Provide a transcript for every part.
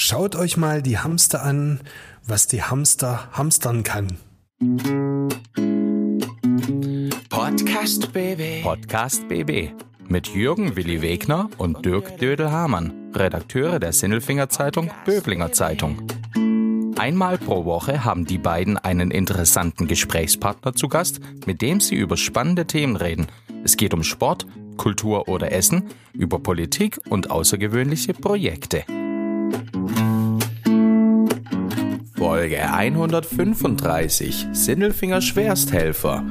Schaut euch mal die Hamster an, was die Hamster hamstern kann. Podcast BB. Podcast BB. Mit Jürgen Willi Wegner und Dirk Dödel-Hamann, Redakteure der Sinnelfinger Zeitung Böblinger Zeitung. Einmal pro Woche haben die beiden einen interessanten Gesprächspartner zu Gast, mit dem sie über spannende Themen reden. Es geht um Sport, Kultur oder Essen, über Politik und außergewöhnliche Projekte. Folge 135 Sinnelfinger Schwersthelfer.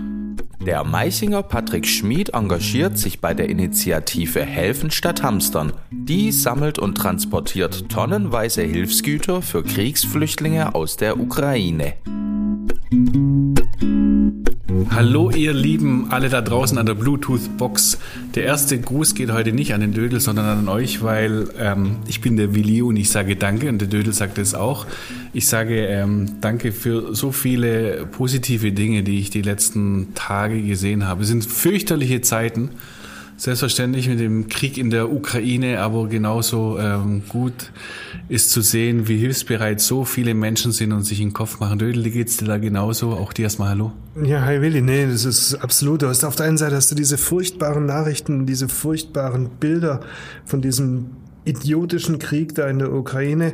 Der Meichinger Patrick Schmid engagiert sich bei der Initiative Helfen statt Hamstern. Die sammelt und transportiert tonnenweise Hilfsgüter für Kriegsflüchtlinge aus der Ukraine. Hallo ihr Lieben, alle da draußen an der Bluetooth-Box. Der erste Gruß geht heute nicht an den Dödel, sondern an euch, weil ähm, ich bin der Willi und ich sage Danke und der Dödel sagt es auch. Ich sage ähm, Danke für so viele positive Dinge, die ich die letzten Tage gesehen habe. Es sind fürchterliche Zeiten. Selbstverständlich mit dem Krieg in der Ukraine, aber genauso ähm, gut ist zu sehen, wie hilfsbereit so viele Menschen sind und sich in den Kopf machen. Dödel, wie geht's dir da genauso? Auch dir erstmal Hallo. Ja, hi Willi, nee, das ist absolut. Du hast auf der einen Seite hast du diese furchtbaren Nachrichten, diese furchtbaren Bilder von diesem idiotischen Krieg da in der Ukraine.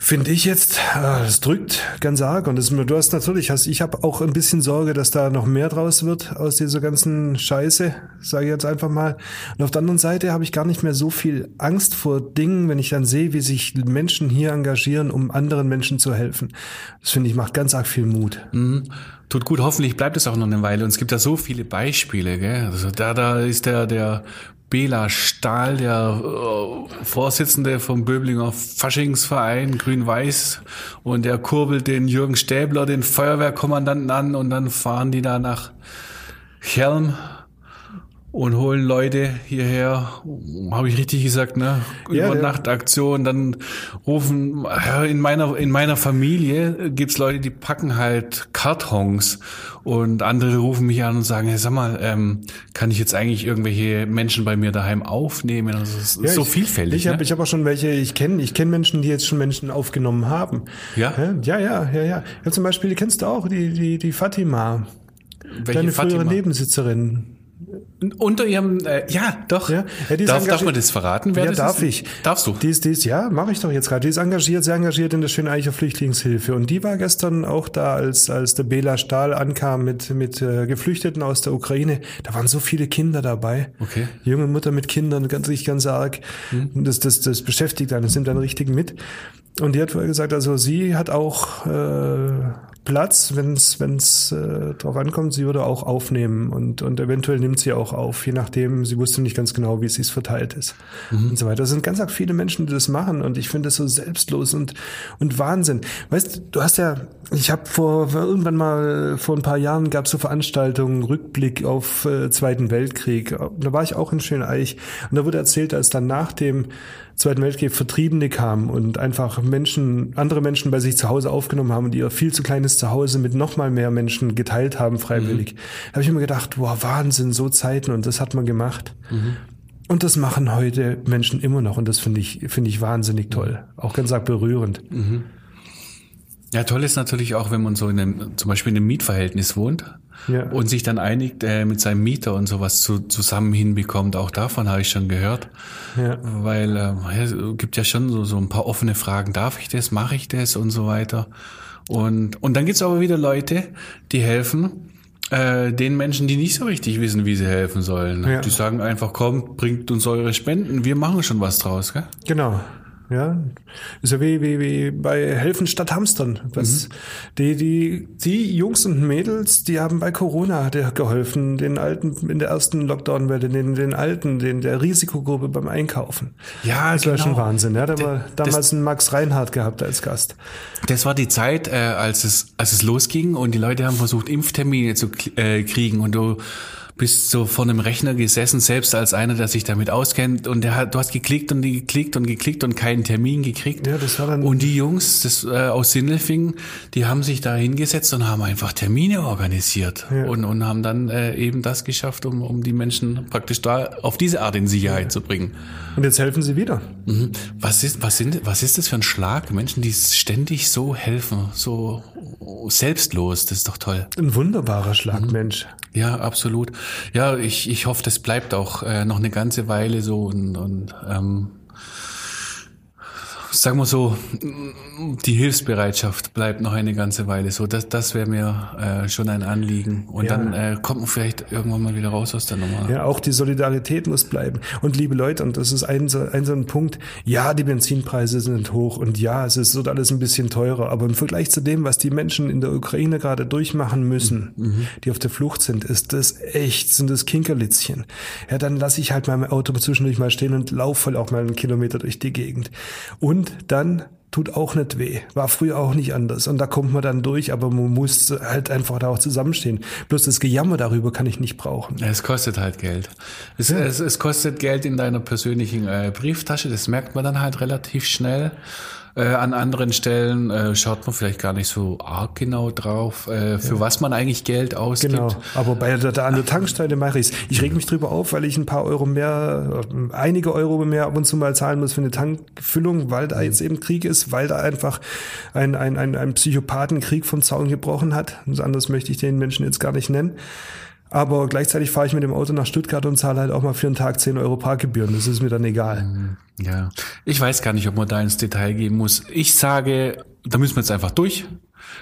Finde ich jetzt, ah, das drückt ganz arg und das, du hast natürlich, hast, ich habe auch ein bisschen Sorge, dass da noch mehr draus wird aus dieser ganzen Scheiße, sage ich jetzt einfach mal. Und auf der anderen Seite habe ich gar nicht mehr so viel Angst vor Dingen, wenn ich dann sehe, wie sich Menschen hier engagieren, um anderen Menschen zu helfen. Das finde ich macht ganz arg viel Mut. Mhm. Tut gut, hoffentlich bleibt es auch noch eine Weile. Und es gibt da so viele Beispiele, gell? Also da, da ist der, der Bela Stahl, der äh, Vorsitzende vom Böblinger Faschingsverein Grün-Weiß. Und der kurbelt den Jürgen Stäbler, den Feuerwehrkommandanten an. Und dann fahren die da nach Chelm und holen Leute hierher, habe ich richtig gesagt, ne? Ja. Übernachtaktion, dann rufen in meiner in meiner Familie gibt's Leute, die packen halt Kartons und andere rufen mich an und sagen, hey, sag mal, ähm, kann ich jetzt eigentlich irgendwelche Menschen bei mir daheim aufnehmen? Also es ist Ja, so ich, vielfältig. Ich habe ne? ich hab auch schon welche, ich kenne ich kenn Menschen, die jetzt schon Menschen aufgenommen haben. Ja? Ja, ja, ja, ja. ja zum Beispiel, die kennst du auch, die, die, die Fatima. Welche Deine frühere Fatima? Nebensitzerin. Unter ihrem, äh, ja, doch. Ja, ja, darf, darf man das verraten? Wer ja, das darf ist? ich. Darfst du? Die ist, die ist, ja, mache ich doch jetzt gerade. Die ist engagiert, sehr engagiert in der Schöneicher Flüchtlingshilfe. Und die war gestern auch da, als, als der Bela Stahl ankam mit, mit äh, Geflüchteten aus der Ukraine. Da waren so viele Kinder dabei. Okay. Hm. Junge Mutter mit Kindern, ganz, richtig ganz arg. Und Das, das, das beschäftigt einen, das nimmt einen richtig mit. Und die hat vorher gesagt, also sie hat auch äh, Platz, wenn es wenn's, äh, drauf ankommt, sie würde auch aufnehmen und, und eventuell nimmt sie auch auf, je nachdem, sie wusste nicht ganz genau, wie es sich verteilt ist und so weiter. Das sind ganz arg viele Menschen, die das machen und ich finde das so selbstlos und, und Wahnsinn. Weißt du, hast ja, ich habe vor irgendwann mal vor ein paar Jahren gab es so Veranstaltungen, Rückblick auf äh, Zweiten Weltkrieg. Da war ich auch in Schöneich und da wurde erzählt, als dann nach dem Zweiten Weltkrieg Vertriebene kamen und einfach Menschen, andere Menschen bei sich zu Hause aufgenommen haben und ihr viel zu kleines Zuhause mit noch mal mehr Menschen geteilt haben, freiwillig. Da habe ich immer gedacht, boah, Wahnsinn, so Zeiten und das hat man gemacht. Und das machen heute Menschen immer noch und das finde ich, finde ich wahnsinnig toll. Auch ganz arg berührend. Ja, toll ist natürlich auch, wenn man so in einem, zum Beispiel in einem Mietverhältnis wohnt Ja. und sich dann einigt äh, mit seinem Mieter und sowas zu, zusammen hinbekommt. Auch davon habe ich schon gehört. Ja. Weil äh, es gibt ja schon so, so ein paar offene Fragen. Darf ich das? Mache ich das? Und so weiter. Und, und dann gibt's aber wieder Leute, die helfen äh, den Menschen, die nicht so richtig wissen, wie sie helfen sollen. Ja. Die sagen einfach, komm, bringt uns eure Spenden, wir machen schon was draus. Gell? Genau. Ja, ist ja wie, wie, wie bei Helfen statt Hamstern. Was, die, die, die Jungs und Mädels, die haben bei Corona hat er geholfen, den Alten in der ersten Lockdown-Welle, den, den Alten, den, der Risikogruppe beim Einkaufen. Ja, Das war genau. schon Wahnsinn. Ja, da war damals ein Max Reinhardt gehabt als Gast. Das war die Zeit, äh, als es als es losging und die Leute haben versucht Impftermine zu äh, kriegen und du bist so vor einem Rechner gesessen, selbst als einer, der sich damit auskennt und der hat, du hast geklickt und geklickt und geklickt und keinen Termin gekriegt. Ja, das war dann- Und die Jungs das, äh, aus Sindelfingen, die haben sich da hingesetzt und haben einfach Termine organisiert Ja. und, und haben dann äh, eben das geschafft, um, um die Menschen praktisch da auf diese Art in Sicherheit zu bringen. Und jetzt helfen sie wieder. Mhm. Was ist, was sind, was ist das für ein Schlag? Menschen, die ständig so helfen, so selbstlos, das ist doch toll. Ein wunderbarer Schlag, Mensch. Ja, absolut. Ja, ich, ich hoffe, das bleibt auch äh, noch eine ganze Weile so und, und ähm, sagen wir so, die Hilfsbereitschaft bleibt noch eine ganze Weile so. Das, das wäre mir äh, schon ein Anliegen. Und Ja. dann äh, kommt man vielleicht irgendwann mal wieder raus aus der Nummer. Ja, auch die Solidarität muss bleiben. Und liebe Leute, und das ist ein ein so ein Punkt, ja, die Benzinpreise sind hoch und ja, es ist wird alles ein bisschen teurer, aber im Vergleich zu dem, was die Menschen in der Ukraine gerade durchmachen müssen, die auf der Flucht sind, ist das echt, sind das Kinkerlitzchen. Ja, dann lasse ich halt mein Auto zwischendurch mal stehen und laufe halt auch mal einen Kilometer durch die Gegend. Und dann tut auch nicht weh. War früher auch nicht anders. Und da kommt man dann durch, aber man muss halt einfach da auch zusammenstehen. Bloß das Gejammer darüber kann ich nicht brauchen. Es kostet halt Geld. Es, es, es kostet Geld in deiner persönlichen äh, Brieftasche, das merkt man dann halt relativ schnell. Äh, an anderen Stellen äh, schaut man vielleicht gar nicht so arg genau drauf, äh, für was man eigentlich Geld ausgibt. Genau, aber bei der, der, an der Tankstelle mache ich's. Ich reg mich drüber auf, weil ich ein paar Euro mehr, äh, einige Euro mehr ab und zu mal zahlen muss für eine Tankfüllung, weil da jetzt eben Krieg ist, weil da einfach ein, ein, ein, ein Psychopathenkrieg vom Zaun gebrochen hat. Und anders möchte ich den Menschen jetzt gar nicht nennen. Aber gleichzeitig fahre ich mit dem Auto nach Stuttgart und zahle halt auch mal für einen Tag 10 Euro Parkgebühren. Das ist mir dann egal. Ja, ich weiß gar nicht, ob man da ins Detail gehen muss. Ich sage, da müssen wir jetzt einfach durch.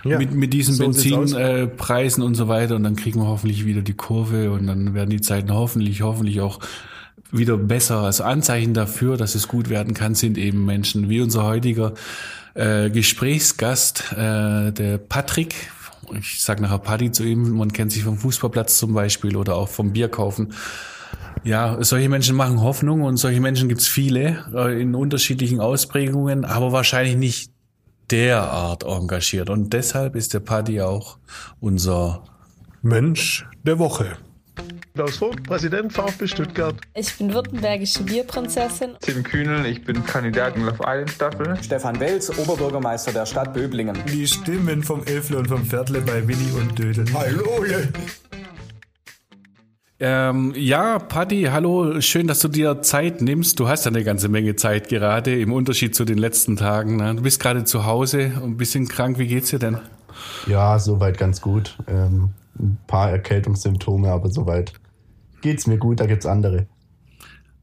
Ja, mit, mit diesen so. Benzinpreisen äh, und so weiter und dann kriegen wir hoffentlich wieder die Kurve und dann werden die Zeiten hoffentlich, hoffentlich auch wieder besser. Also Anzeichen dafür, dass es gut werden kann, sind eben Menschen wie unser heutiger äh, Gesprächsgast, äh, der Patrick. Ich sage nachher Paddy zu ihm, man kennt sich vom Fußballplatz zum Beispiel oder auch vom Bierkaufen. Ja, solche Menschen machen Hoffnung und solche Menschen gibt's viele äh, in unterschiedlichen Ausprägungen, aber wahrscheinlich nicht derart engagiert. Und deshalb ist der Paddy auch unser Mensch der Woche. Klaus Vogt, Präsident VfB Stuttgart. Ich bin württembergische Bierprinzessin. Tim Kühnel, ich bin Kandidat in Love Island Staffel. Stefan Welz, Oberbürgermeister der Stadt Böblingen. Die Stimmen vom Elfle und vom Viertle bei Willi und Dödel. Hallo! Ähm, ja, Paddy, hallo, schön, dass du dir Zeit nimmst. Du hast ja eine ganze Menge Zeit gerade, im Unterschied zu den letzten Tagen. Ne? Du bist gerade zu Hause, ein bisschen krank. Wie geht's dir denn? Ja, soweit ganz gut. Ähm, ein paar Erkältungssymptome, aber soweit geht's mir gut. Da gibt's andere.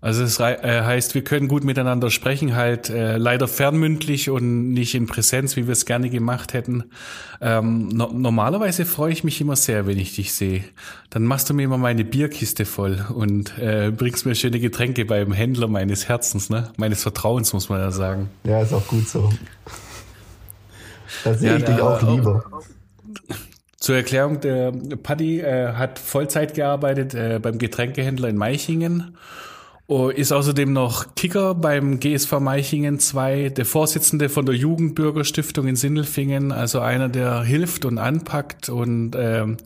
Also es äh, heißt, wir können gut miteinander sprechen, halt äh, leider fernmündlich und nicht in Präsenz, wie wir es gerne gemacht hätten. Ähm, no normalerweise freue ich mich immer sehr, wenn ich dich sehe. Dann machst du mir immer meine Bierkiste voll und äh, bringst mir schöne Getränke beim Händler meines Herzens, ne? meines Vertrauens, muss man ja sagen. Ja, ist auch gut so. Da sehe Ja, ich dich auch lieber. Zur Erklärung, der Paddy äh, hat Vollzeit gearbeitet äh, beim Getränkehändler in Meichingen. Oh, ist außerdem noch Kicker beim GSV Meichingen 2, der Vorsitzende von der Jugendbürgerstiftung in Sindelfingen, also einer, der hilft und anpackt und ähm,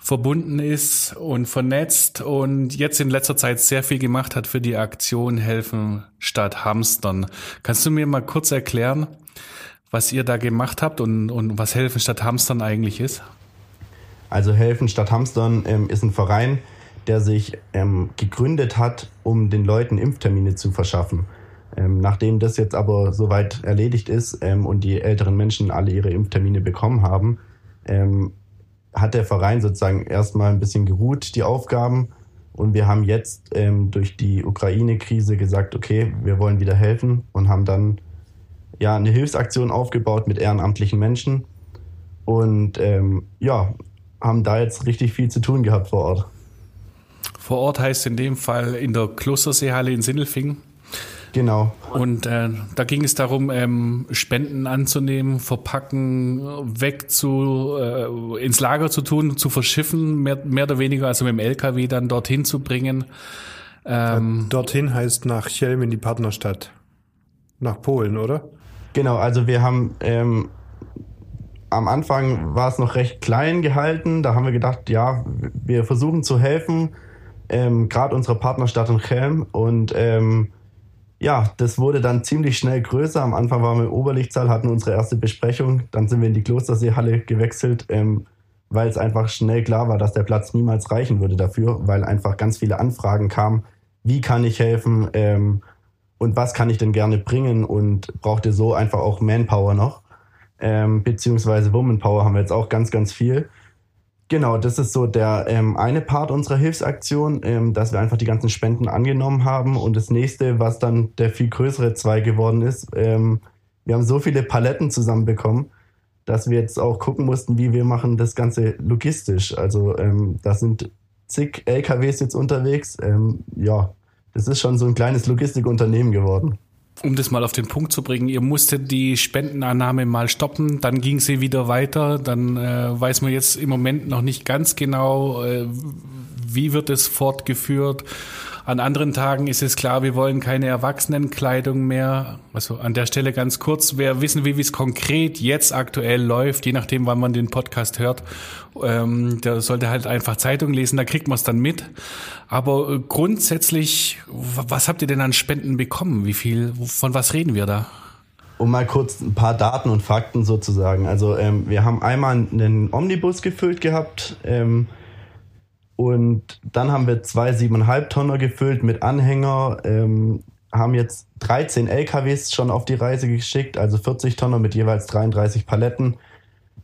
verbunden ist und vernetzt und jetzt in letzter Zeit sehr viel gemacht hat für die Aktion Helfen statt Hamstern. Kannst du mir mal kurz erklären, was ihr da gemacht habt und, und was Helfen statt Hamstern eigentlich ist? Also Helfen statt Hamstern ähm, ist ein Verein, der sich ähm, gegründet hat, um den Leuten Impftermine zu verschaffen. Ähm, nachdem das jetzt aber soweit erledigt ist ähm, und die älteren Menschen alle ihre Impftermine bekommen haben, ähm, hat der Verein sozusagen erstmal ein bisschen geruht, die Aufgaben. Und wir haben jetzt ähm, durch die Ukraine-Krise gesagt, okay, wir wollen wieder helfen und haben dann ja eine Hilfsaktion aufgebaut mit ehrenamtlichen Menschen. Und ähm, ja, haben da jetzt richtig viel zu tun gehabt vor Ort. Vor Ort heißt in dem Fall in der Klosterseehalle in Sindelfingen. Genau. Und äh, da ging es darum, ähm, Spenden anzunehmen, verpacken, weg zu, äh, ins Lager zu tun, zu verschiffen, mehr, mehr oder weniger, also mit dem LKW dann dorthin zu bringen. Ähm, Dorthin heißt nach Chelm in die Partnerstadt. Nach Polen, oder? Genau, also wir haben ähm, am Anfang war es noch recht klein gehalten. Da haben wir gedacht, ja, wir versuchen zu helfen, ähm, gerade unserer Partnerstadt in Chelm. Und ähm, ja, das wurde dann ziemlich schnell größer. Am Anfang waren wir im Oberlichtsaal, hatten unsere erste Besprechung. Dann sind wir in die Klosterseehalle gewechselt, ähm, weil es einfach schnell klar war, dass der Platz niemals reichen würde dafür, weil einfach ganz viele Anfragen kamen. Wie kann ich helfen? Ähm, und was kann ich denn gerne bringen? Und brauchte so einfach auch Manpower noch. Ähm, beziehungsweise Womanpower haben wir jetzt auch ganz, ganz viel. Genau, das ist so der ähm, eine Part unserer Hilfsaktion, ähm, dass wir einfach die ganzen Spenden angenommen haben. Und das nächste, was dann der viel größere Zweig geworden ist, ähm, wir haben so viele Paletten zusammenbekommen, dass wir jetzt auch gucken mussten, wie wir machen das Ganze logistisch. Also ähm, da sind zig LKWs jetzt unterwegs. Ähm, ja, das ist schon so ein kleines Logistikunternehmen geworden um das mal auf den Punkt zu bringen, ihr musstet die Spendenannahme mal stoppen, dann ging sie wieder weiter, dann äh, weiß man jetzt im Moment noch nicht ganz genau, äh, wie wird es fortgeführt. An anderen Tagen ist es klar, wir wollen keine Erwachsenenkleidung mehr. Also an der Stelle ganz kurz, wer wissen will, wie es konkret jetzt aktuell läuft, je nachdem, wann man den Podcast hört, ähm, der sollte halt einfach Zeitung lesen, da kriegt man es dann mit. Aber äh, grundsätzlich, was habt ihr denn an Spenden bekommen? Wie viel, von was reden wir da? um mal kurz ein paar Daten und Fakten sozusagen. Also ähm, wir haben einmal einen Omnibus gefüllt gehabt, ähm, und dann haben wir zwei 7,5 Tonner gefüllt mit Anhänger, ähm, haben jetzt 13 LKWs schon auf die Reise geschickt, also 40 Tonner mit jeweils 33 Paletten.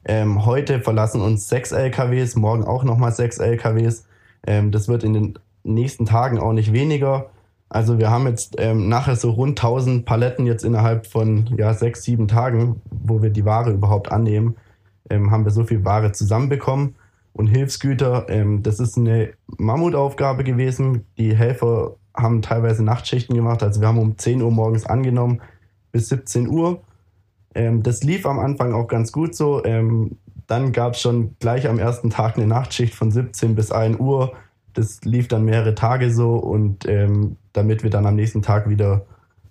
Ähm, heute verlassen uns sechs LKWs, morgen auch nochmal sechs LKWs. Ähm, das wird in den nächsten Tagen auch nicht weniger. Also wir haben jetzt ähm, nachher so rund 1000 Paletten jetzt innerhalb von ja, sechs, sieben Tagen, wo wir die Ware überhaupt annehmen, ähm, haben wir so viel Ware zusammenbekommen und Hilfsgüter. Ähm, das ist eine Mammutaufgabe gewesen. Die Helfer haben teilweise Nachtschichten gemacht. Also wir haben um 10 Uhr morgens angenommen bis 17 Uhr. Ähm, das lief am Anfang auch ganz gut so. Ähm, dann gab es schon gleich am ersten Tag eine Nachtschicht von 17 bis 1 Uhr. Das lief dann mehrere Tage so und ähm, damit wir dann am nächsten Tag wieder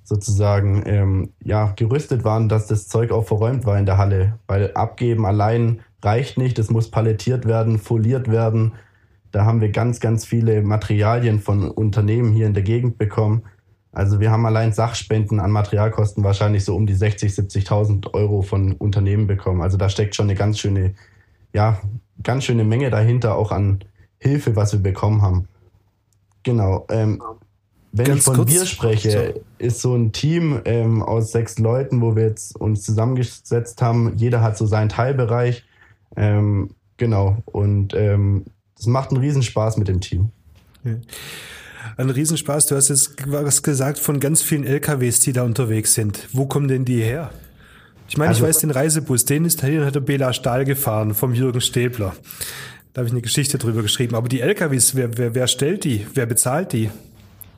sozusagen ähm, ja, gerüstet waren, dass das Zeug auch verräumt war in der Halle. Weil abgeben allein reicht nicht, es muss palettiert werden, foliert werden. Da haben wir ganz, ganz viele Materialien von Unternehmen hier in der Gegend bekommen. Also wir haben allein Sachspenden an Materialkosten wahrscheinlich so um die 60, 70.000 Euro von Unternehmen bekommen. Also da steckt schon eine ganz schöne, ja, ganz schöne Menge dahinter auch an Hilfe, was wir bekommen haben. Genau. Ähm, wenn Ganz ich von kurz. wir spreche, ist so ein Team ähm, aus sechs Leuten, wo wir jetzt uns zusammengesetzt haben. Jeder hat so seinen Teilbereich. Ähm, genau. Und ähm, es macht einen Riesenspaß mit dem Team. Ja. Ein Riesenspaß. Du hast jetzt was gesagt von ganz vielen LKWs, die da unterwegs sind. Wo kommen denn die her? Ich meine, also, ich weiß den Reisebus, den ist den hat der Bela Stahl gefahren vom Jürgen Stäbler. Da habe ich eine Geschichte drüber geschrieben. Aber die LKWs, wer, wer, wer stellt die? Wer bezahlt die?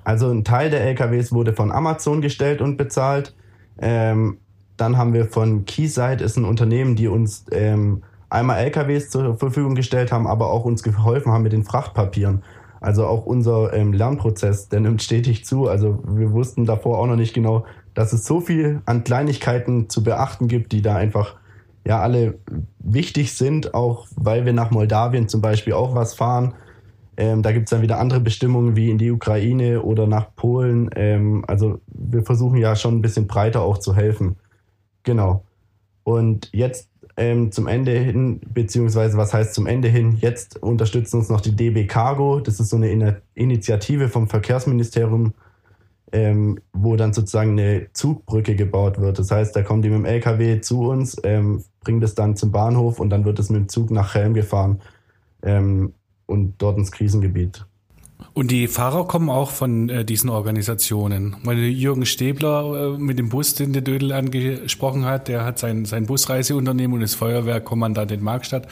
Also ein Teil der LKWs wurde von Amazon gestellt und bezahlt. Ähm, dann haben wir von Keyside, ist ein Unternehmen, die uns ähm, einmal LKWs zur Verfügung gestellt haben, aber auch uns geholfen haben mit den Frachtpapieren. Also auch unser ähm, Lernprozess, der nimmt stetig zu. Also wir wussten davor auch noch nicht genau, dass es so viel an Kleinigkeiten zu beachten gibt, die da einfach ja alle wichtig sind, auch weil wir nach Moldawien zum Beispiel auch was fahren. Ähm, da gibt es dann wieder andere Bestimmungen wie in die Ukraine oder nach Polen. Ähm, also wir versuchen ja schon ein bisschen breiter auch zu helfen. Genau. Und jetzt ähm, zum Ende hin, beziehungsweise was heißt zum Ende hin, jetzt unterstützt uns noch die DB Cargo. Das ist so eine Initiative vom Verkehrsministerium, ähm, wo dann sozusagen eine Zugbrücke gebaut wird. Das heißt, da kommen die mit dem LKW zu uns, ähm, bringt es dann zum Bahnhof und dann wird es mit dem Zug nach Helm gefahren ähm, und dort ins Krisengebiet. Und die Fahrer kommen auch von äh, diesen Organisationen. Weil Jürgen Stäbler äh, mit dem Bus, den der Dödel angesprochen hat, der hat sein, sein Busreiseunternehmen und ist Feuerwehrkommandant in Markstadt.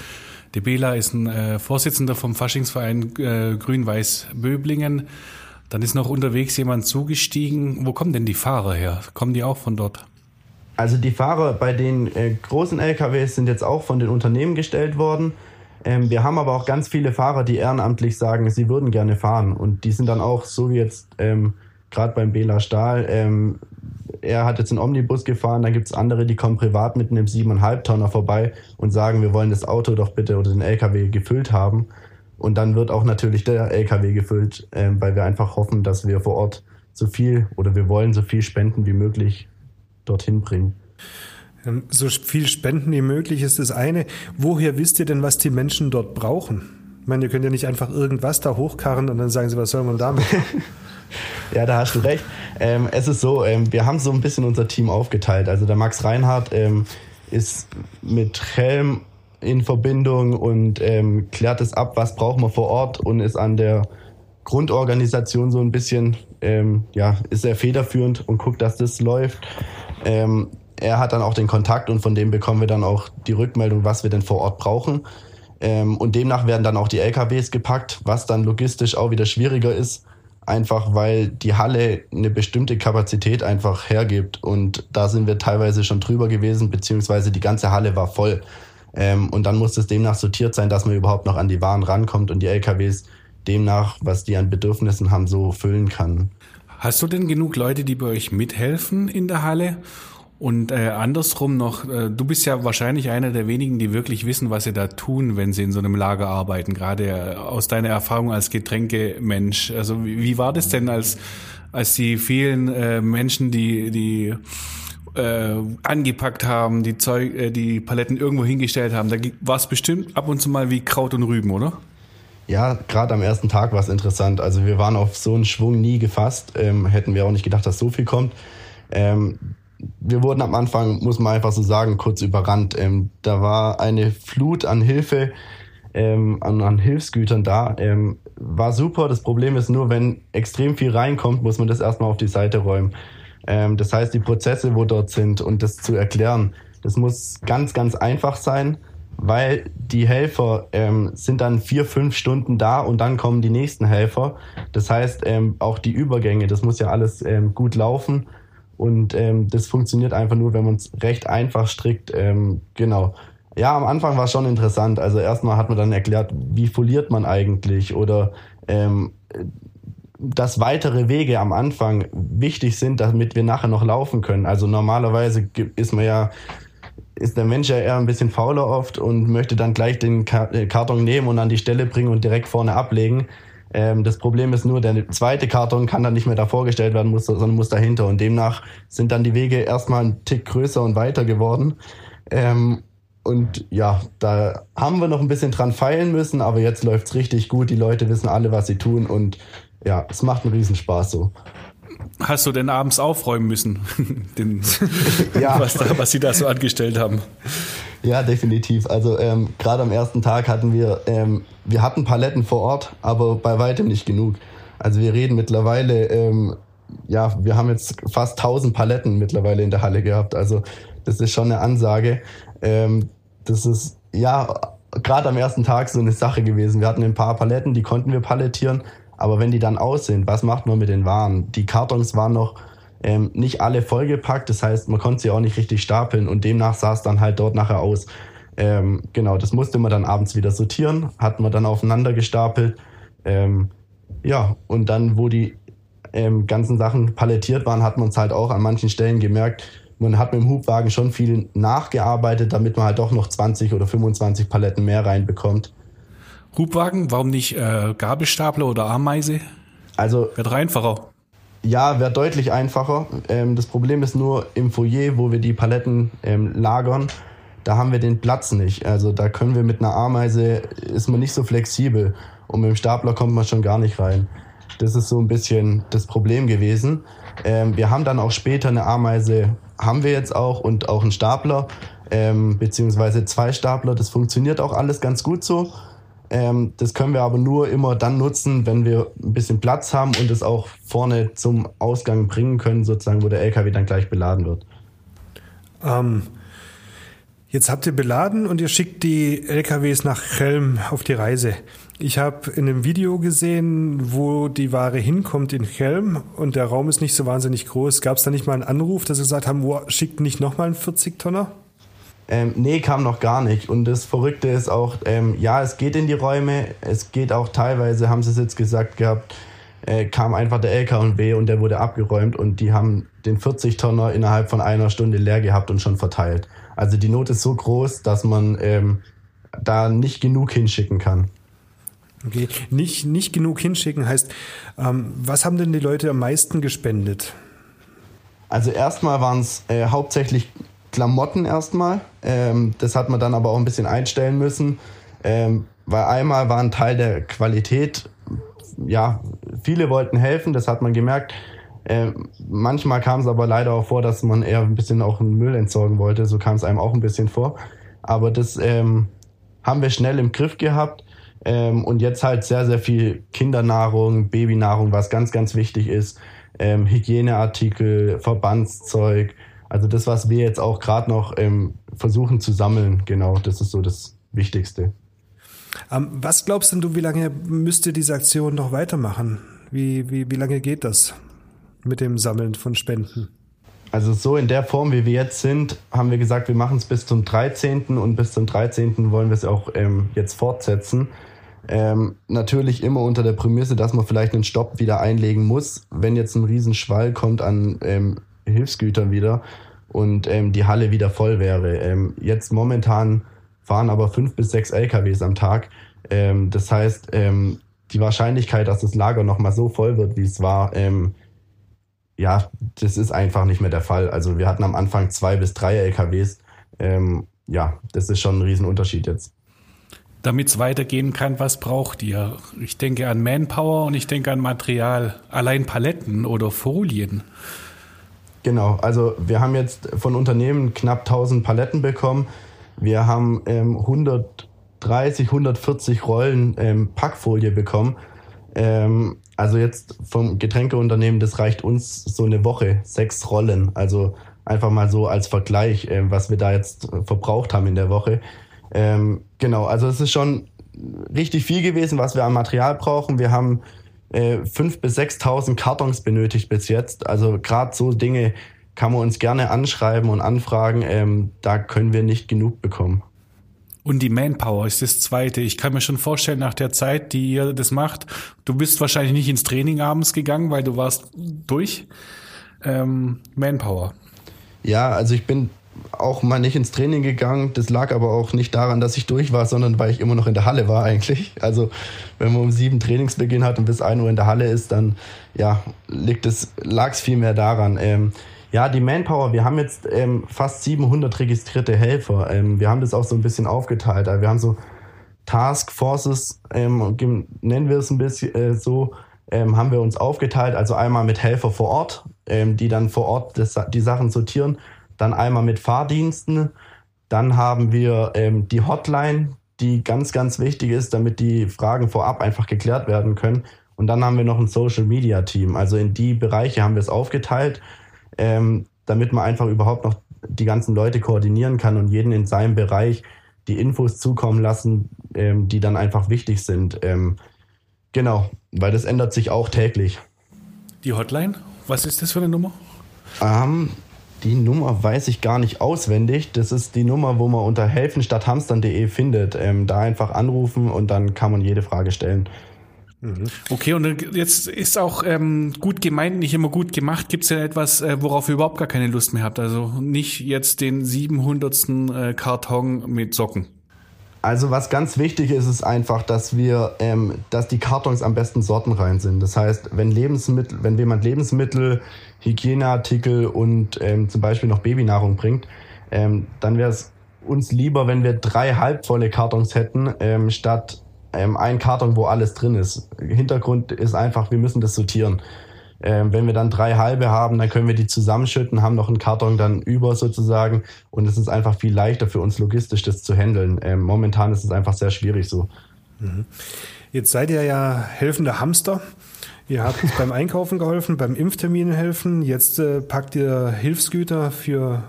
De Bela ist ein äh, Vorsitzender vom Faschingsverein äh, Grün-Weiß Böblingen. Dann ist noch unterwegs jemand zugestiegen. Wo kommen denn die Fahrer her? Kommen die auch von dort? Also die Fahrer bei den äh, großen LKWs sind jetzt auch von den Unternehmen gestellt worden. Ähm, wir haben aber auch ganz viele Fahrer, die ehrenamtlich sagen, sie würden gerne fahren. Und die sind dann auch, so wie jetzt ähm, gerade beim Bela Stahl, ähm, er hat jetzt einen Omnibus gefahren, dann gibt es andere, die kommen privat mit einem 7,5 Tonner vorbei und sagen, wir wollen das Auto doch bitte oder den LKW gefüllt haben. Und dann wird auch natürlich der LKW gefüllt, äh, weil wir einfach hoffen, dass wir vor Ort so viel oder wir wollen so viel Spenden wie möglich dorthin bringen. Ähm, so viel Spenden wie möglich ist das eine. Woher wisst ihr denn, was die Menschen dort brauchen? Ich meine, ihr könnt ja nicht einfach irgendwas da hochkarren und dann sagen sie, was soll man damit? ja, da hast du recht. Ähm, es ist so, ähm, wir haben so ein bisschen unser Team aufgeteilt. Also der Max Reinhardt ähm, ist mit Helm in Verbindung und ähm, klärt es ab, was braucht man vor Ort und ist an der Grundorganisation so ein bisschen, ähm, ja, ist sehr federführend und guckt, dass das läuft. Er hat dann auch den Kontakt und von dem bekommen wir dann auch die Rückmeldung, was wir denn vor Ort brauchen. Ähm, und demnach werden dann auch die LKWs gepackt, was dann logistisch auch wieder schwieriger ist, einfach weil die Halle eine bestimmte Kapazität einfach hergibt. Und da sind wir teilweise schon drüber gewesen, beziehungsweise die ganze Halle war voll. Ähm, und dann muss es demnach sortiert sein, dass man überhaupt noch an die Waren rankommt und die LKWs demnach, was die an Bedürfnissen haben, so füllen kann. Hast du denn genug Leute, die bei euch mithelfen in der Halle? Und äh, andersrum noch, äh, du bist ja wahrscheinlich einer der wenigen, die wirklich wissen, was sie da tun, wenn sie in so einem Lager arbeiten, gerade äh, aus deiner Erfahrung als Getränkemensch. Also wie, wie war das denn, als, als die vielen äh, Menschen, die, die äh, angepackt haben, die, Zeug, äh, die Paletten irgendwo hingestellt haben, da war es bestimmt ab und zu mal wie Kraut und Rüben, oder? Ja, gerade am ersten Tag war es interessant. Also wir waren auf so einen Schwung nie gefasst, ähm, hätten wir auch nicht gedacht, dass so viel kommt. Ähm, wir wurden am Anfang, muss man einfach so sagen, kurz überrannt. Ähm, da war eine Flut an Hilfe, ähm, an, an, Hilfsgütern da. Ähm, war super. Das Problem ist nur, wenn extrem viel reinkommt, muss man das erstmal auf die Seite räumen. Ähm, das heißt, die Prozesse, wo dort sind und das zu erklären, das muss ganz, ganz einfach sein, weil die Helfer ähm, sind dann vier, fünf Stunden da und dann kommen die nächsten Helfer. Das heißt, ähm, auch die Übergänge, das muss ja alles gut laufen. Und ähm, das funktioniert einfach nur, wenn man es recht einfach strickt. Ähm, genau. Ja, am Anfang war es schon interessant. Also erstmal hat man dann erklärt, wie foliert man eigentlich oder ähm, dass weitere Wege am Anfang wichtig sind, damit wir nachher noch laufen können. Also normalerweise ist man ja ist der Mensch ja eher ein bisschen fauler oft und möchte dann gleich den äh, Karton nehmen und an die Stelle bringen und direkt vorne ablegen. Ähm, das Problem ist nur, der zweite Karton kann dann nicht mehr davor gestellt werden, muss, sondern muss dahinter. Und demnach sind dann die Wege erstmal ein Tick größer und weiter geworden. Ähm, und ja, da haben wir noch ein bisschen dran feilen müssen, aber jetzt läuft's richtig gut. Die Leute wissen alle, was sie tun und ja, es macht einen Riesenspaß so. Hast du denn abends aufräumen müssen, Den, ja. was, da, was sie da so angestellt haben? Ja, definitiv. Also ähm, gerade am ersten Tag hatten wir, ähm, wir hatten Paletten vor Ort, aber bei weitem nicht genug. Also wir reden mittlerweile, ähm, ja, wir haben jetzt fast 1000 Paletten mittlerweile in der Halle gehabt. Also das ist schon eine Ansage. Ähm, das ist ja gerade am ersten Tag so eine Sache gewesen. Wir hatten ein paar Paletten, die konnten wir palettieren, aber wenn die dann aus sind, was macht man mit den Waren? Die Kartons waren noch ähm, nicht alle vollgepackt. Das heißt, man konnte sie auch nicht richtig stapeln und demnach sah es dann halt dort nachher aus. Ähm, genau, das musste man dann abends wieder sortieren, hat man dann aufeinander gestapelt. Ähm, ja, und dann, wo die ähm, ganzen Sachen palettiert waren, hat man es halt auch an manchen Stellen gemerkt, man hat mit dem Hubwagen schon viel nachgearbeitet, damit man halt doch noch 20 oder 25 Paletten mehr reinbekommt. Hubwagen, warum nicht äh, Gabelstapler oder Ameise? Also wird einfacher. Ja, wäre deutlich einfacher. Ähm, das Problem ist nur im Foyer, wo wir die Paletten ähm, lagern, da haben wir den Platz nicht. Also da können wir mit einer Ameise, ist man nicht so flexibel. Und mit dem Stapler kommt man schon gar nicht rein. Das ist so ein bisschen das Problem gewesen. Ähm, wir haben dann auch später eine Ameise, haben wir jetzt auch und auch einen Stapler, ähm, beziehungsweise zwei Stapler. Das funktioniert auch alles ganz gut so. Ähm, das können wir aber nur immer dann nutzen, wenn wir ein bisschen Platz haben und es auch vorne zum Ausgang bringen können, sozusagen, wo der LKW dann gleich beladen wird. Ähm, jetzt habt ihr beladen und ihr schickt die LKWs nach Chelm auf die Reise. Ich habe in einem Video gesehen, wo die Ware hinkommt in Chelm und der Raum ist nicht so wahnsinnig groß. Gab es da nicht mal einen Anruf, dass sie gesagt haben, wo schickt nicht nochmal einen 40-Tonner? Ähm, nee, kam noch gar nicht. Und das Verrückte ist auch, ähm, ja, es geht in die Räume, es geht auch teilweise, haben sie es jetzt gesagt gehabt, äh, kam einfach der LKW und der wurde abgeräumt und die haben den 40-Tonner innerhalb von einer Stunde leer gehabt und schon verteilt. Also die Not ist so groß, dass man ähm, da nicht genug hinschicken kann. Okay, nicht, nicht genug hinschicken heißt, ähm, was haben denn die Leute am meisten gespendet? Also erstmal waren es äh, hauptsächlich Klamotten erstmal. Ähm, das hat man dann aber auch ein bisschen einstellen müssen, ähm, weil einmal war ein Teil der Qualität, ja, viele wollten helfen, das hat man gemerkt. Ähm, manchmal kam es aber leider auch vor, dass man eher ein bisschen auch einen Müll entsorgen wollte. So kam es einem auch ein bisschen vor. Aber das ähm, haben wir schnell im Griff gehabt. Ähm, und jetzt halt sehr, sehr viel Kindernahrung, Babynahrung, was ganz, ganz wichtig ist. Ähm, Hygieneartikel, Verbandszeug. Also das, was wir jetzt auch gerade noch ähm, versuchen zu sammeln, genau, das ist so das Wichtigste. Ähm, was glaubst denn du, wie lange müsste diese Aktion noch weitermachen? Wie, wie, wie lange geht das mit dem Sammeln von Spenden? Also so in der Form, wie wir jetzt sind, haben wir gesagt, wir machen es bis zum 13. und bis zum 13. wollen wir es auch ähm, jetzt fortsetzen. Ähm, natürlich immer unter der Prämisse, dass man vielleicht einen Stopp wieder einlegen muss, wenn jetzt ein Riesenschwall kommt an ähm, Hilfsgütern wieder und ähm, die Halle wieder voll wäre. Ähm, jetzt momentan fahren aber fünf bis sechs LKWs am Tag. Ähm, das heißt, ähm, die Wahrscheinlichkeit, dass das Lager nochmal so voll wird, wie es war, ja, das ist einfach nicht mehr der Fall. Also wir hatten am Anfang zwei bis drei LKWs. ja, das ist schon ein Riesenunterschied jetzt damit es weitergehen kann, was braucht ihr? Ich denke an Manpower und ich denke an Material. Allein Paletten oder Folien. Genau, also wir haben jetzt von Unternehmen knapp 1000 Paletten bekommen. Wir haben ähm, 130, 140 Rollen ähm, Packfolie bekommen. Ähm, also jetzt vom Getränkeunternehmen, das reicht uns so eine Woche, sechs Rollen. Also einfach mal so als Vergleich, äh, was wir da jetzt verbraucht haben in der Woche. Ähm, genau, also es ist schon richtig viel gewesen, was wir an Material brauchen. Wir haben äh, 5.000 bis 6.000 Kartons benötigt bis jetzt. Also gerade so Dinge kann man uns gerne anschreiben und anfragen. Ähm, da können wir nicht genug bekommen. Und die Manpower ist das Zweite. Ich kann mir schon vorstellen, nach der Zeit, die ihr das macht, du bist wahrscheinlich nicht ins Training abends gegangen, weil du warst durch. Ähm, Manpower. Ja, also ich bin auch mal nicht ins Training gegangen. Das lag aber auch nicht daran, dass ich durch war, sondern weil ich immer noch in der Halle war eigentlich. Also wenn man um sieben Trainingsbeginn hat und bis ein Uhr in der Halle ist, dann ja, liegt es, lag es viel mehr daran. Ähm, ja, die Manpower, wir haben jetzt ähm, fast 700 registrierte Helfer. Ähm, wir haben das auch so ein bisschen aufgeteilt. Also wir haben so Task Forces, ähm, nennen wir es ein bisschen äh, so, ähm, haben wir uns aufgeteilt. Also einmal mit Helfer vor Ort, ähm, die dann vor Ort das, die Sachen sortieren dann einmal mit Fahrdiensten, dann haben wir ähm, die Hotline, die ganz, ganz wichtig ist, damit die Fragen vorab einfach geklärt werden können. Und dann haben wir noch ein Social Media Team. Also in die Bereiche haben wir es aufgeteilt, ähm, damit man einfach überhaupt noch die ganzen Leute koordinieren kann und jeden in seinem Bereich die Infos zukommen lassen, ähm, die dann einfach wichtig sind. Ähm, genau, weil das ändert sich auch täglich. Die Hotline, was ist das für eine Nummer? Ähm, die Nummer weiß ich gar nicht auswendig. Das ist die Nummer, wo man unter helfenstadthamstern.de findet. Ähm, da einfach anrufen und dann kann man jede Frage stellen. Mhm. Okay, und jetzt ist auch ähm, gut gemeint, nicht immer gut gemacht. Gibt es denn etwas, äh, worauf ihr überhaupt gar keine Lust mehr habt? Also nicht jetzt den 700. Äh, Karton mit Socken. Also was ganz wichtig ist, ist einfach, dass wir, ähm, dass die Kartons am besten sortenrein sind. Das heißt, wenn Lebensmittel, wenn jemand Lebensmittel, Hygieneartikel und ähm, zum Beispiel noch Babynahrung bringt, ähm, dann wäre es uns lieber, wenn wir drei halbvolle Kartons hätten, ähm, statt ähm, ein Karton, wo alles drin ist. Hintergrund ist einfach, wir müssen das sortieren. Ähm, wenn wir dann drei halbe haben, dann können wir die zusammenschütten, haben noch einen Karton dann über sozusagen und es ist einfach viel leichter für uns logistisch, das zu handeln. Ähm, momentan ist es einfach sehr schwierig so. Mhm. Jetzt seid ihr ja helfende Hamster. Ihr habt beim Einkaufen geholfen, beim Impftermin helfen. Jetzt äh, packt ihr Hilfsgüter für,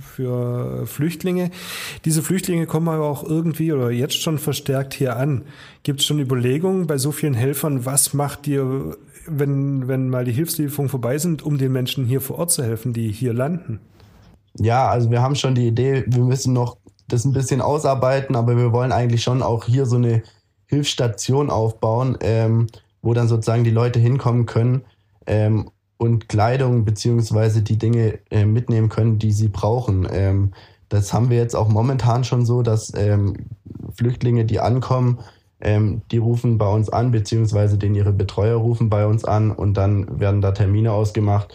für Flüchtlinge. Diese Flüchtlinge kommen aber auch irgendwie oder jetzt schon verstärkt hier an. Gibt es schon Überlegungen bei so vielen Helfern, was macht ihr wenn, wenn mal die Hilfslieferungen vorbei sind, um den Menschen hier vor Ort zu helfen, die hier landen? Ja, also wir haben schon die Idee, wir müssen noch das ein bisschen ausarbeiten, aber wir wollen eigentlich schon auch hier so eine Hilfsstation aufbauen, ähm, wo dann sozusagen die Leute hinkommen können ähm, und Kleidung beziehungsweise die Dinge äh, mitnehmen können, die sie brauchen. Ähm, das haben wir jetzt auch momentan schon so, dass ähm, Flüchtlinge, die ankommen, Ähm, die rufen bei uns an, beziehungsweise den ihre Betreuer rufen bei uns an und dann werden da Termine ausgemacht,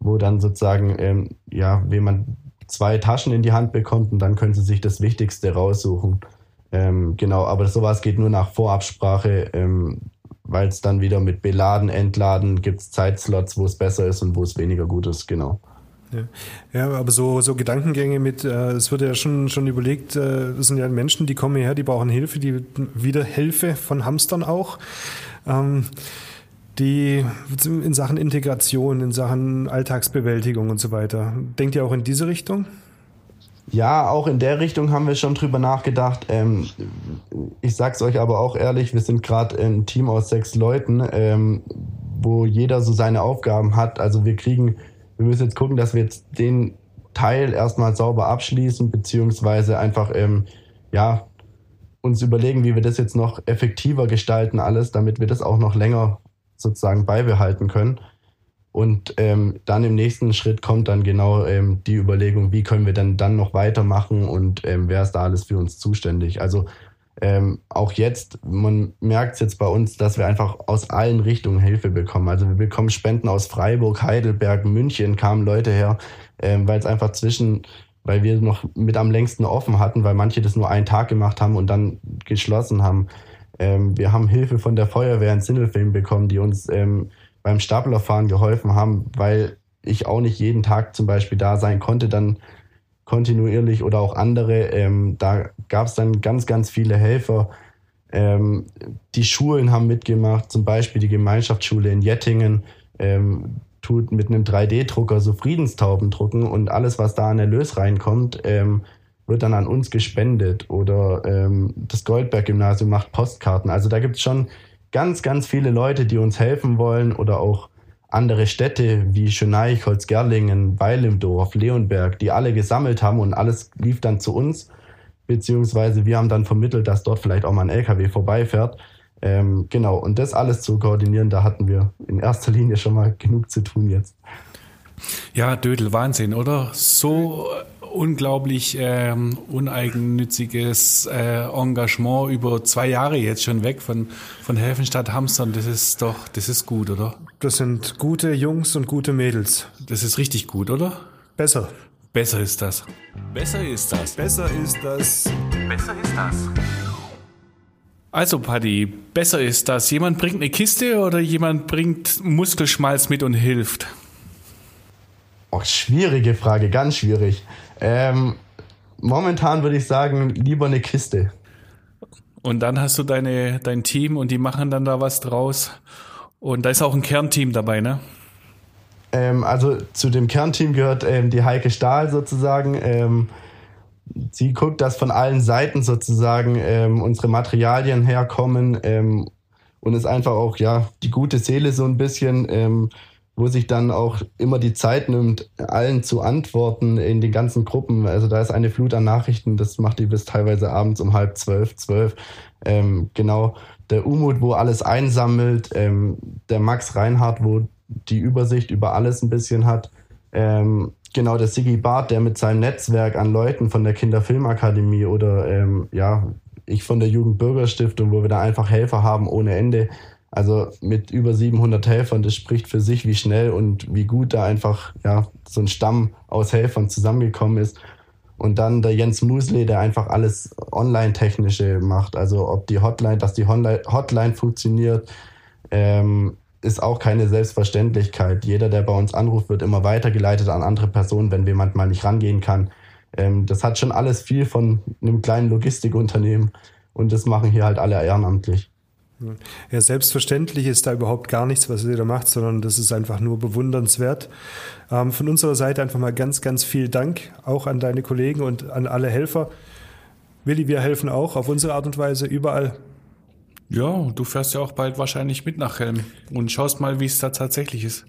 wo dann sozusagen, ähm, ja, wenn man zwei Taschen in die Hand bekommt und dann können sie sich das Wichtigste raussuchen. Ähm, genau, aber sowas geht nur nach Vorabsprache, ähm, weil es dann wieder mit Beladen, Entladen gibt es Zeitslots, wo es besser ist und wo es weniger gut ist, genau. Ja. aber so, so Gedankengänge mit, äh, es wird ja schon, schon überlegt, äh, es sind ja Menschen, die kommen her, die brauchen Hilfe, die wieder Hilfe von Hamstern auch. Ähm, die in Sachen Integration, in Sachen Alltagsbewältigung und so weiter. Denkt ihr auch in diese Richtung? Ja, auch in der Richtung haben wir schon drüber nachgedacht. Ähm, ich sag's euch aber auch ehrlich, wir sind gerade ein Team aus sechs Leuten, ähm, wo jeder so seine Aufgaben hat. Also wir kriegen, wir müssen jetzt gucken, dass wir jetzt den Teil erstmal sauber abschließen, beziehungsweise einfach, ähm, ja, uns überlegen, wie wir das jetzt noch effektiver gestalten alles, damit wir das auch noch länger sozusagen beibehalten können. Und ähm, dann im nächsten Schritt kommt dann genau ähm, die Überlegung, wie können wir denn dann noch weitermachen und ähm, wer ist da alles für uns zuständig. Also ähm, auch jetzt, man merkt es jetzt bei uns, dass wir einfach aus allen Richtungen Hilfe bekommen. Also wir bekommen Spenden aus Freiburg, Heidelberg, München kamen Leute her, ähm, weil es einfach zwischen, weil wir noch mit am längsten offen hatten, weil manche das nur einen Tag gemacht haben und dann geschlossen haben. Ähm, wir haben Hilfe von der Feuerwehr in Sindelfilm bekommen, die uns ähm, beim Staplerfahren geholfen haben, weil ich auch nicht jeden Tag zum Beispiel da sein konnte, dann kontinuierlich oder auch andere. Ähm, da gab es dann ganz, ganz viele Helfer. Ähm, die Schulen haben mitgemacht, zum Beispiel die Gemeinschaftsschule in Jettingen ähm, tut mit einem 3D-Drucker so Friedenstauben drucken und alles, was da an Erlös reinkommt, ähm, wird dann an uns gespendet oder ähm, das Goldberg-Gymnasium macht Postkarten. Also da gibt es schon ganz, ganz viele Leute, die uns helfen wollen oder auch andere Städte wie Schöneich, Holzgerlingen, Weilimdorf, Leonberg, die alle gesammelt haben und alles lief dann zu uns, beziehungsweise wir haben dann vermittelt, dass dort vielleicht auch mal ein LKW vorbeifährt. Ähm, genau, und das alles zu koordinieren, da hatten wir in erster Linie schon mal genug zu tun jetzt. Ja, Dödel, Wahnsinn, oder? So unglaublich ähm, uneigennütziges äh, Engagement über zwei Jahre jetzt schon weg von, von Helfenstadt Hamstern. Das ist doch, das ist gut, oder? Das sind gute Jungs und gute Mädels. Das ist richtig gut, oder? Besser. Besser ist das. Besser ist das. Besser ist das. Besser ist das. Also, Paddy, besser ist das. Jemand bringt eine Kiste oder jemand bringt Muskelschmalz mit und hilft? Oh, schwierige Frage, ganz schwierig. Ähm, momentan würde ich sagen, lieber eine Kiste. Und dann hast du deine, dein Team und die machen dann da was draus. Und da ist auch ein Kernteam dabei, ne? Ähm, also zu dem Kernteam gehört ähm, die Heike Stahl sozusagen. Ähm, sie guckt, dass von allen Seiten sozusagen ähm, unsere Materialien herkommen ähm, und ist einfach auch ja die gute Seele so ein bisschen ähm, wo sich dann auch immer die Zeit nimmt, allen zu antworten in den ganzen Gruppen. Also da ist eine Flut an Nachrichten, das macht die bis teilweise abends um halb zwölf, zwölf. Genau, der Umut, wo alles einsammelt, der Max Reinhardt, wo die Übersicht über alles ein bisschen hat. Ähm, genau, der Sigi Barth, der mit seinem Netzwerk an Leuten von der Kinderfilmakademie oder ähm, ja, ich von der Jugendbürgerstiftung, wo wir da einfach Helfer haben ohne Ende. Also mit über 700 Helfern, das spricht für sich, wie schnell und wie gut da einfach ja, so ein Stamm aus Helfern zusammengekommen ist. Und dann der Jens Musle, der einfach alles Online-Technische macht. Also ob die Hotline, dass die Hotline funktioniert, ähm, ist auch keine Selbstverständlichkeit. Jeder, der bei uns anruft, wird immer weitergeleitet an andere Personen, wenn jemand mal nicht rangehen kann. Ähm, das hat schon alles viel von einem kleinen Logistikunternehmen und das machen hier halt alle ehrenamtlich. Ja, selbstverständlich ist da überhaupt gar nichts, was ihr da macht, sondern das ist einfach nur bewundernswert. Ähm, von unserer Seite einfach mal ganz, ganz viel Dank auch an deine Kollegen und an alle Helfer. Willi, wir helfen auch auf unsere Art und Weise überall. Ja, du fährst ja auch bald wahrscheinlich mit nach Helm und schaust mal, wie es da tatsächlich ist.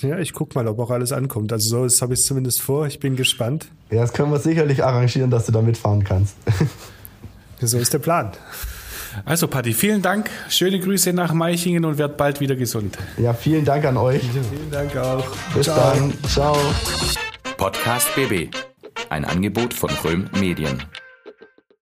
Ja, ich guck mal, ob auch alles ankommt. Also so habe ich es zumindest vor. Ich bin gespannt. Ja, das können wir sicherlich arrangieren, dass du da mitfahren kannst. so ist der Plan. Also, Patti, vielen Dank. Schöne Grüße nach Meichingen und werd bald wieder gesund. Ja, vielen Dank an euch. Ja, vielen Dank auch. Bis Ciao. dann. Ciao. Podcast BB. Ein Angebot von Röhm Medien.